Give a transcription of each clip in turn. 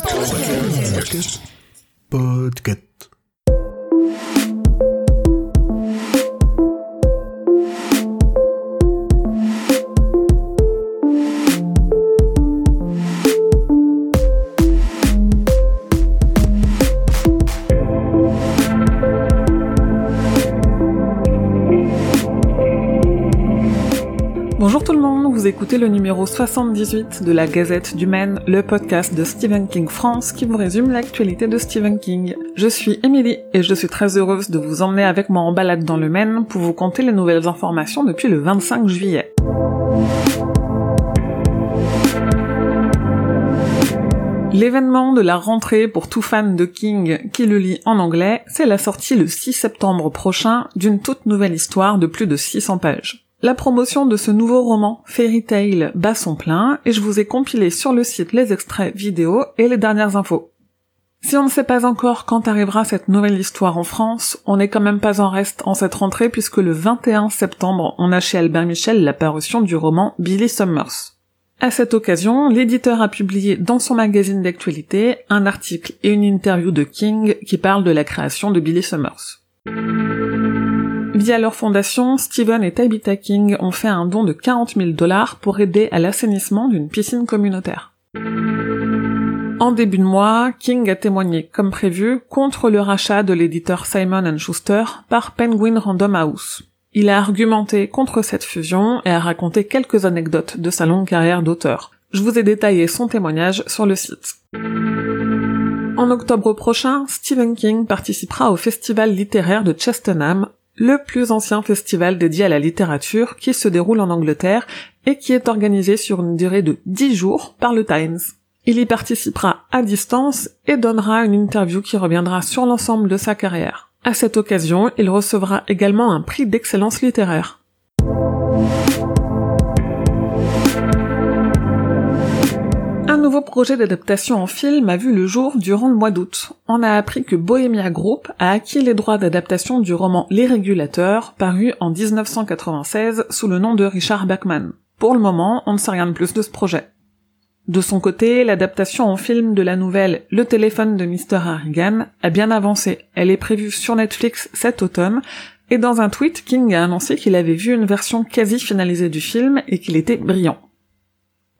Podcast. Podcast. Vous écoutez le numéro 78 de la Gazette du Maine, le podcast de Stephen King France qui vous résume l'actualité de Stephen King. Je suis Emily et je suis très heureuse de vous emmener avec moi en balade dans le Maine pour vous conter les nouvelles informations depuis le 25 juillet. L'événement de la rentrée pour tout fan de King qui le lit en anglais, c'est la sortie le 6 septembre prochain d'une toute nouvelle histoire de plus de 600 pages. La promotion de ce nouveau roman Fairy Tale bat son plein et je vous ai compilé sur le site les extraits vidéo et les dernières infos. Si on ne sait pas encore quand arrivera cette nouvelle histoire en France, on n'est quand même pas en reste en cette rentrée puisque le 21 septembre, on a chez Albert Michel la parution du roman Billy Summers. À cette occasion, l'éditeur a publié dans son magazine d'actualité un article et une interview de King qui parlent de la création de Billy Summers. Via leur fondation, Steven et Tabitha King ont fait un don de 40 000 dollars pour aider à l'assainissement d'une piscine communautaire. En début de mois, King a témoigné, comme prévu, contre le rachat de l'éditeur Simon Schuster par Penguin Random House. Il a argumenté contre cette fusion et a raconté quelques anecdotes de sa longue carrière d'auteur. Je vous ai détaillé son témoignage sur le site. En octobre prochain, Stephen King participera au festival littéraire de Chestenham, le plus ancien festival dédié à la littérature qui se déroule en Angleterre et qui est organisé sur une durée de 10 jours par le Times. Il y participera à distance et donnera une interview qui reviendra sur l'ensemble de sa carrière. À cette occasion, il recevra également un prix d'excellence littéraire. Nouveau projet d'adaptation en film a vu le jour durant le mois d'août. On a appris que Bohemia Group a acquis les droits d'adaptation du roman Les Régulateurs, paru en 1996 sous le nom de Richard Bachman. Pour le moment, on ne sait rien de plus de ce projet. De son côté, l'adaptation en film de la nouvelle Le téléphone de Mr. Harrigan a bien avancé. Elle est prévue sur Netflix cet automne, et dans un tweet, King a annoncé qu'il avait vu une version quasi finalisée du film et qu'il était brillant.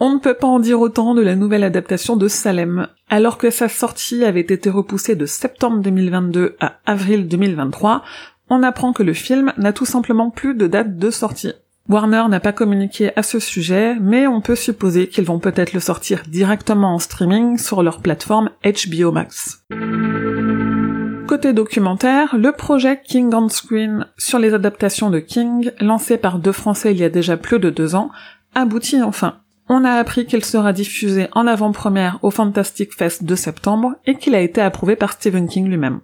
On ne peut pas en dire autant de la nouvelle adaptation de Salem. Alors que sa sortie avait été repoussée de septembre 2022 à avril 2023, on apprend que le film n'a tout simplement plus de date de sortie. Warner n'a pas communiqué à ce sujet, mais on peut supposer qu'ils vont peut-être le sortir directement en streaming sur leur plateforme HBO Max. Côté documentaire, le projet King on Screen sur les adaptations de King, lancé par deux Français il y a déjà plus de deux ans, aboutit enfin. On a appris qu'il sera diffusé en avant-première au Fantastic Fest de septembre et qu'il a été approuvé par Stephen King lui-même.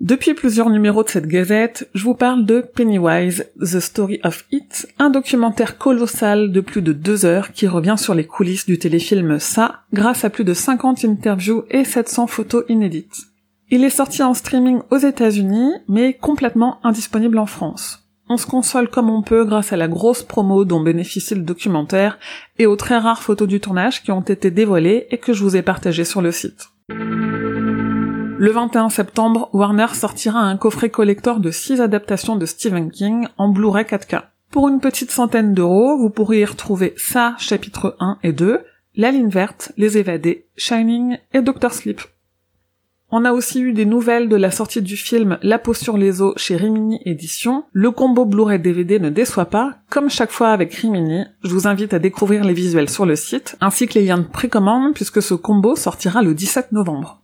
Depuis plusieurs numéros de cette gazette, je vous parle de Pennywise, The Story of It, un documentaire colossal de plus de deux heures qui revient sur les coulisses du téléfilm Ça, grâce à plus de 50 interviews et 700 photos inédites. Il est sorti en streaming aux États-Unis, mais complètement indisponible en France. On se console comme on peut grâce à la grosse promo dont bénéficie le documentaire et aux très rares photos du tournage qui ont été dévoilées et que je vous ai partagées sur le site. Le 21 septembre, Warner sortira un coffret collector de 6 adaptations de Stephen King en Blu-ray 4K. Pour une petite centaine d'euros, vous pourrez y retrouver ça, chapitre 1 et 2, La ligne verte, Les évadés, Shining et Doctor Sleep. On a aussi eu des nouvelles de la sortie du film La peau sur les os chez Rimini Éditions. Le combo Blu-ray DVD ne déçoit pas. Comme chaque fois avec Rimini, je vous invite à découvrir les visuels sur le site, ainsi que les liens de précommande puisque ce combo sortira le 17 novembre.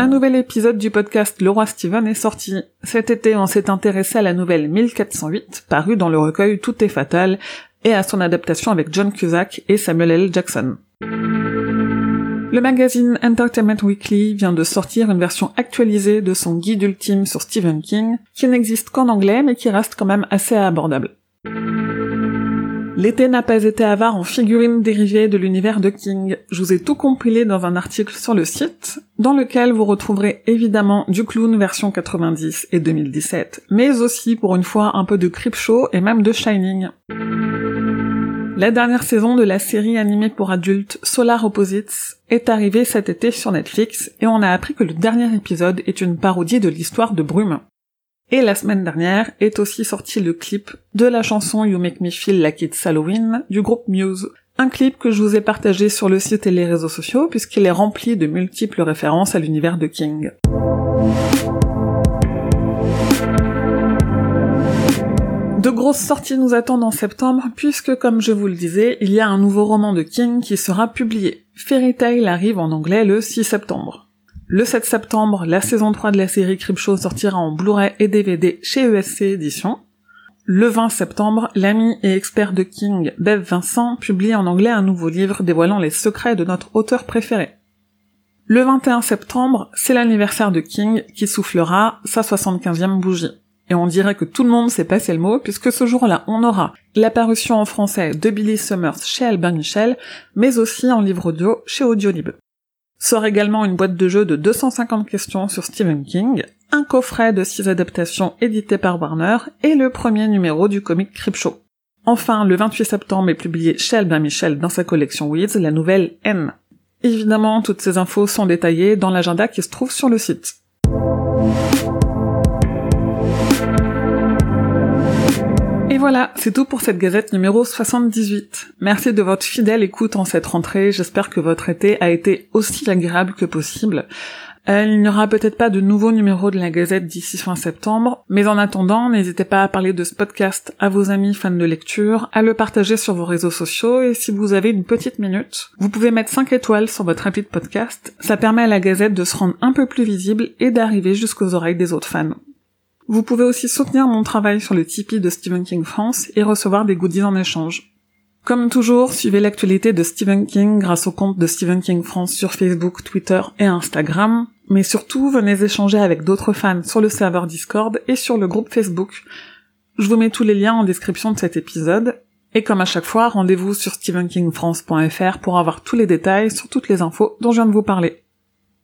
Un nouvel épisode du podcast Le Roi Steven est sorti. Cet été, on s'est intéressé à la nouvelle 1408, parue dans le recueil Tout est fatal, et à son adaptation avec John Cusack et Samuel L. Jackson. Le magazine Entertainment Weekly vient de sortir une version actualisée de son guide ultime sur Stephen King, qui n'existe qu'en anglais mais qui reste quand même assez abordable. L'été n'a pas été avare en figurines dérivées de l'univers de King. Je vous ai tout compilé dans un article sur le site, dans lequel vous retrouverez évidemment du clown version 90 et 2017, mais aussi pour une fois un peu de Creepshow et même de Shining. La dernière saison de la série animée pour adultes Solar Opposites est arrivée cet été sur Netflix et on a appris que le dernier épisode est une parodie de l'histoire de Brume. Et la semaine dernière est aussi sorti le clip de la chanson You Make Me Feel Like It's Halloween du groupe Muse. Un clip que je vous ai partagé sur le site et les réseaux sociaux puisqu'il est rempli de multiples références à l'univers de King. De grosses sorties nous attendent en septembre puisque, comme je vous le disais, il y a un nouveau roman de King qui sera publié. Fairy Tail arrive en anglais le 6 septembre. Le 7 septembre, la saison 3 de la série Creepshow sortira en Blu-ray et DVD chez ESC Éditions. Le 20 septembre, l'ami et expert de King, Bev Vincent, publie en anglais un nouveau livre dévoilant les secrets de notre auteur préféré. Le 21 septembre, c'est l'anniversaire de King qui soufflera sa 75e bougie. Et on dirait que tout le monde sait passer le mot, puisque ce jour-là, on aura l'apparition en français de Billy Summers chez Albert Michel, mais aussi en livre audio chez Audiolib. Sort également une boîte de jeux de 250 questions sur Stephen King, un coffret de 6 adaptations édité par Warner et le premier numéro du comic Creepshow. Enfin, le 28 septembre est publié chez Albin Michel dans sa collection Weeds la nouvelle M. Évidemment, toutes ces infos sont détaillées dans l'agenda qui se trouve sur le site. Voilà, c'est tout pour cette gazette numéro 78. Merci de votre fidèle écoute en cette rentrée, j'espère que votre été a été aussi agréable que possible. Il n'y aura peut-être pas de nouveaux numéros de la Gazette d'ici fin septembre, mais en attendant, n'hésitez pas à parler de ce podcast à vos amis fans de lecture, à le partager sur vos réseaux sociaux, et si vous avez une petite minute, vous pouvez mettre 5 étoiles sur votre appli de podcast. Ça permet à la Gazette de se rendre un peu plus visible et d'arriver jusqu'aux oreilles des autres fans. Vous pouvez aussi soutenir mon travail sur le Tipeee de Stephen King France et recevoir des goodies en échange. Comme toujours, suivez l'actualité de Stephen King grâce au compte de Stephen King France sur Facebook, Twitter et Instagram, mais surtout venez échanger avec d'autres fans sur le serveur Discord et sur le groupe Facebook. Je vous mets tous les liens en description de cet épisode, et comme à chaque fois, rendez-vous sur stephenkingfrance.fr pour avoir tous les détails sur toutes les infos dont je viens de vous parler.